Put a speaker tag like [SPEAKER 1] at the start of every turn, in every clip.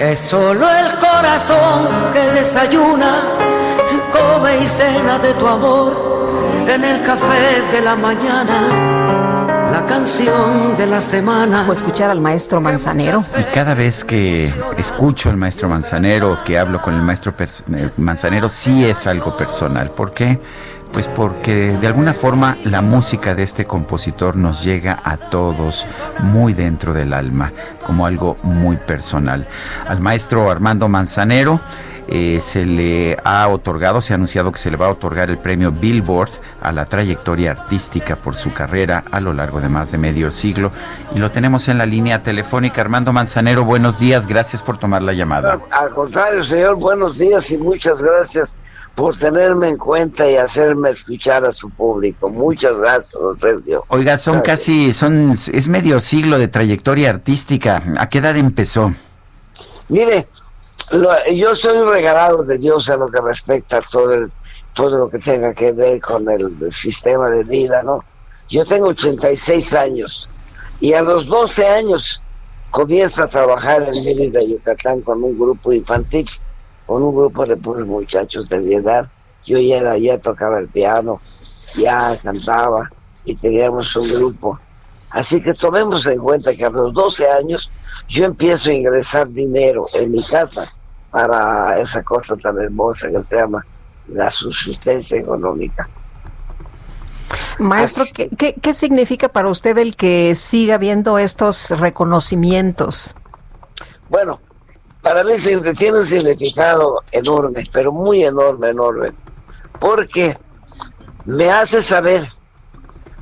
[SPEAKER 1] es solo el corazón que desayuna, come y cena de tu amor en el café de la mañana. La canción de la semana.
[SPEAKER 2] O escuchar al maestro Manzanero.
[SPEAKER 3] Y cada vez que escucho al maestro Manzanero, que hablo con el maestro Manzanero, sí es algo personal. ¿Por qué? Pues porque de alguna forma la música de este compositor nos llega a todos muy dentro del alma, como algo muy personal. Al maestro Armando Manzanero eh, se le ha otorgado, se ha anunciado que se le va a otorgar el premio Billboard a la trayectoria artística por su carrera a lo largo de más de medio siglo. Y lo tenemos en la línea telefónica. Armando Manzanero, buenos días, gracias por tomar la llamada.
[SPEAKER 4] Al contrario, señor, buenos días y muchas gracias por tenerme en cuenta y hacerme escuchar a su público. Muchas gracias, don Sergio.
[SPEAKER 3] Oiga, son casi, son, es medio siglo de trayectoria artística. ¿A qué edad empezó?
[SPEAKER 4] Mire, yo soy un regalado de Dios a lo que respecta a todo, el, todo lo que tenga que ver con el, sistema de vida, ¿no? Yo tengo 86 años y a los 12 años comienzo a trabajar en Mérida, Yucatán, con un grupo infantil, con un grupo de puros muchachos de mi edad. Yo ya, era, ya tocaba el piano, ya cantaba y teníamos un grupo. Así que tomemos en cuenta que a los 12 años yo empiezo a ingresar dinero en mi casa para esa cosa tan hermosa que se llama la subsistencia económica.
[SPEAKER 2] Maestro, ¿qué, ¿qué, significa para usted el que siga viendo estos reconocimientos?
[SPEAKER 4] Bueno, para mí tiene un significado enorme, pero muy enorme, enorme, porque me hace saber,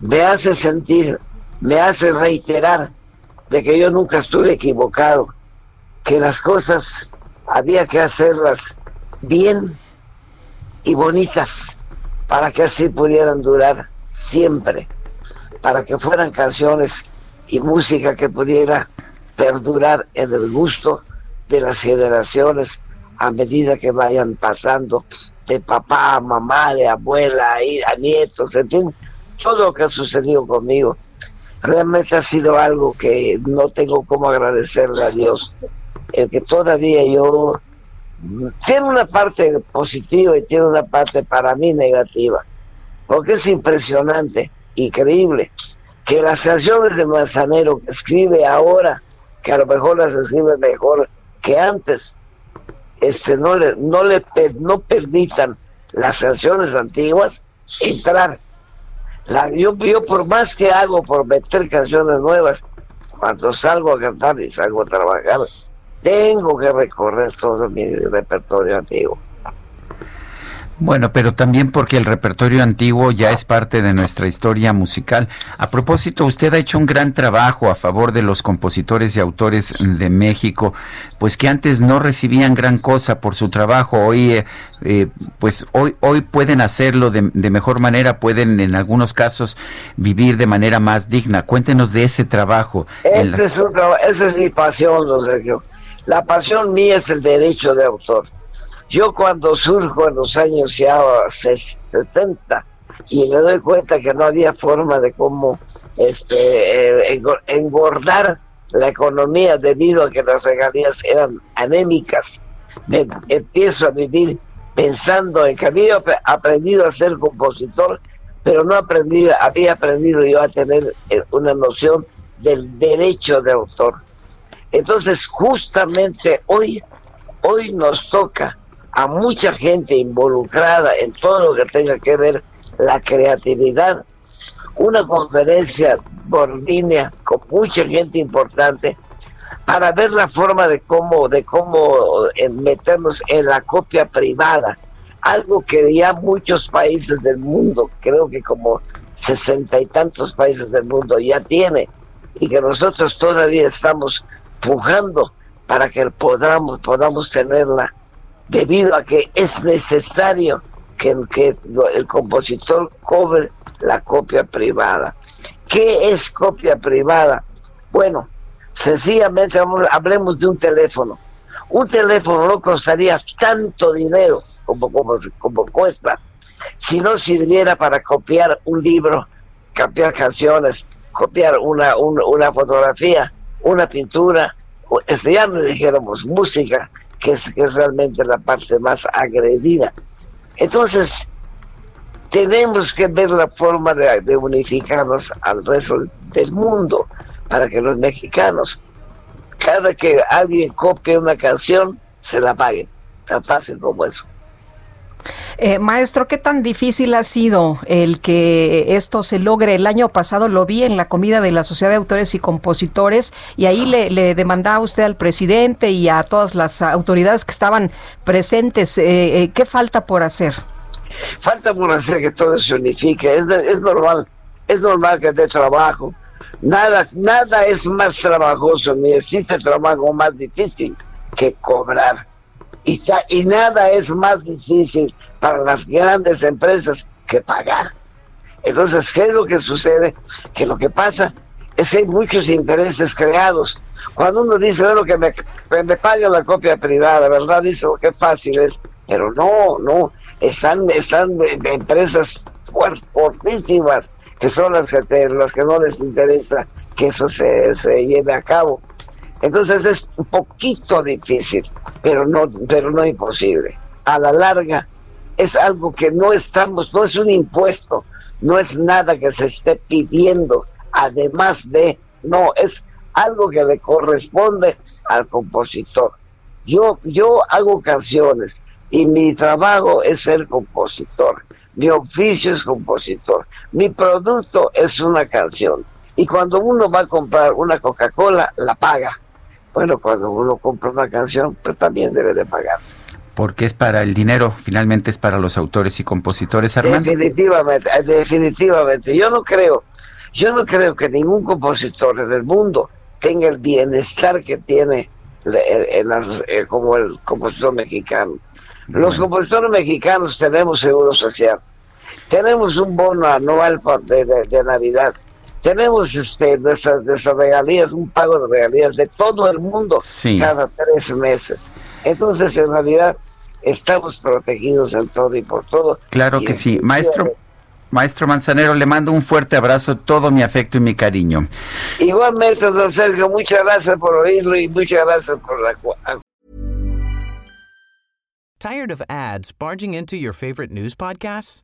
[SPEAKER 4] me hace sentir, me hace reiterar de que yo nunca estuve equivocado, que las cosas había que hacerlas bien y bonitas para que así pudieran durar siempre, para que fueran canciones y música que pudiera perdurar en el gusto de las generaciones a medida que vayan pasando de papá a mamá, de abuela a nietos, en fin, todo lo que ha sucedido conmigo. Realmente ha sido algo que no tengo cómo agradecerle a Dios el que todavía yo tiene una parte positiva y tiene una parte para mí negativa, porque es impresionante, increíble, que las canciones de Manzanero que escribe ahora, que a lo mejor las escribe mejor que antes, este no le, no le no permitan las canciones antiguas entrar. La, yo, yo por más que hago por meter canciones nuevas, cuando salgo a cantar y salgo a trabajar, tengo que recorrer todo mi repertorio antiguo.
[SPEAKER 3] Bueno, pero también porque el repertorio antiguo ya es parte de nuestra historia musical. A propósito, usted ha hecho un gran trabajo a favor de los compositores y autores de México, pues que antes no recibían gran cosa por su trabajo. Hoy, eh, eh, pues hoy, hoy pueden hacerlo de, mejor manera, pueden en algunos casos vivir de manera más digna. Cuéntenos de ese trabajo.
[SPEAKER 4] Ese es esa es mi pasión, Sergio. La pasión mía es el derecho de autor. Yo cuando surjo en los años ya 60 y me doy cuenta que no había forma de cómo este, eh, engordar la economía debido a que las regalías eran anémicas, me empiezo a vivir pensando en que había aprendido a ser compositor, pero no aprendí, había aprendido yo a tener eh, una noción del derecho de autor. Entonces, justamente hoy, hoy nos toca a mucha gente involucrada en todo lo que tenga que ver la creatividad, una conferencia por línea con mucha gente importante para ver la forma de cómo de cómo eh, meternos en la copia privada, algo que ya muchos países del mundo, creo que como sesenta y tantos países del mundo ya tiene y que nosotros todavía estamos pujando para que podamos, podamos tenerla, debido a que es necesario que, que el compositor cobre la copia privada. ¿Qué es copia privada? Bueno, sencillamente hablemos de un teléfono. Un teléfono no costaría tanto dinero como, como, como cuesta si no sirviera para copiar un libro, copiar canciones, copiar una, una, fotografía, una pintura, ya no dijéramos música, que es, realmente la parte más agredida. Entonces, tenemos que ver la forma de, unificarnos al resto del mundo para que los mexicanos, cada que alguien copie una canción, se la paguen. Tan fácil como eso.
[SPEAKER 2] Eh, maestro, ¿qué tan difícil ha sido el que esto se logre? El año pasado lo vi en la comida de la Sociedad de Autores y Compositores y ahí le, demandaba usted al presidente y a todas las autoridades que estaban presentes. Eh, eh, ¿Qué falta por hacer?
[SPEAKER 4] Falta por hacer que todo se unifique. Es, es normal, es normal que dé trabajo. Nada, nada es más trabajoso, ni existe trabajo más difícil que cobrar y, nada es más difícil para las grandes empresas que pagar. Entonces, ¿qué es lo que sucede? Que lo que pasa es que hay muchos intereses creados. Cuando uno dice, bueno, que me, me pague la copia privada, ¿verdad? Dice, lo que fácil es. Pero no, no. Están, están de, empresas fuertísimas que son las que, las que no les interesa que eso se, se lleve a cabo. Entonces es un poquito difícil, pero no, pero no imposible. A la larga es algo que no estamos, no es un impuesto, no es nada que se esté pidiendo, además de, no, es algo que le corresponde al compositor. Yo, yo hago canciones y mi trabajo es ser compositor. Mi oficio es compositor. Mi producto es una canción. Y cuando uno va a comprar una Coca-Cola, la paga. Bueno, cuando uno compra una canción, pues también debe de pagarse.
[SPEAKER 3] Porque es para el dinero, finalmente es para los autores y compositores, Armando.
[SPEAKER 4] Definitivamente, eh, definitivamente. Yo no creo, yo no creo que ningún compositor en el mundo tenga el bienestar que tiene como el compositor mexicano. Los compositores mexicanos tenemos seguro social, tenemos un bono anual de Navidad, tenemos este esas regalías, un pago de regalías de todo el mundo cada tres meses. Entonces, en realidad, estamos protegidos en todo y por todo.
[SPEAKER 3] Claro que sí. Maestro, Maestro Manzanero, le mando un fuerte abrazo, todo mi afecto y mi cariño.
[SPEAKER 4] Igualmente, don Sergio, muchas gracias por oírlo y muchas gracias por la...
[SPEAKER 5] Tired of ads barging into your favorite news podcasts?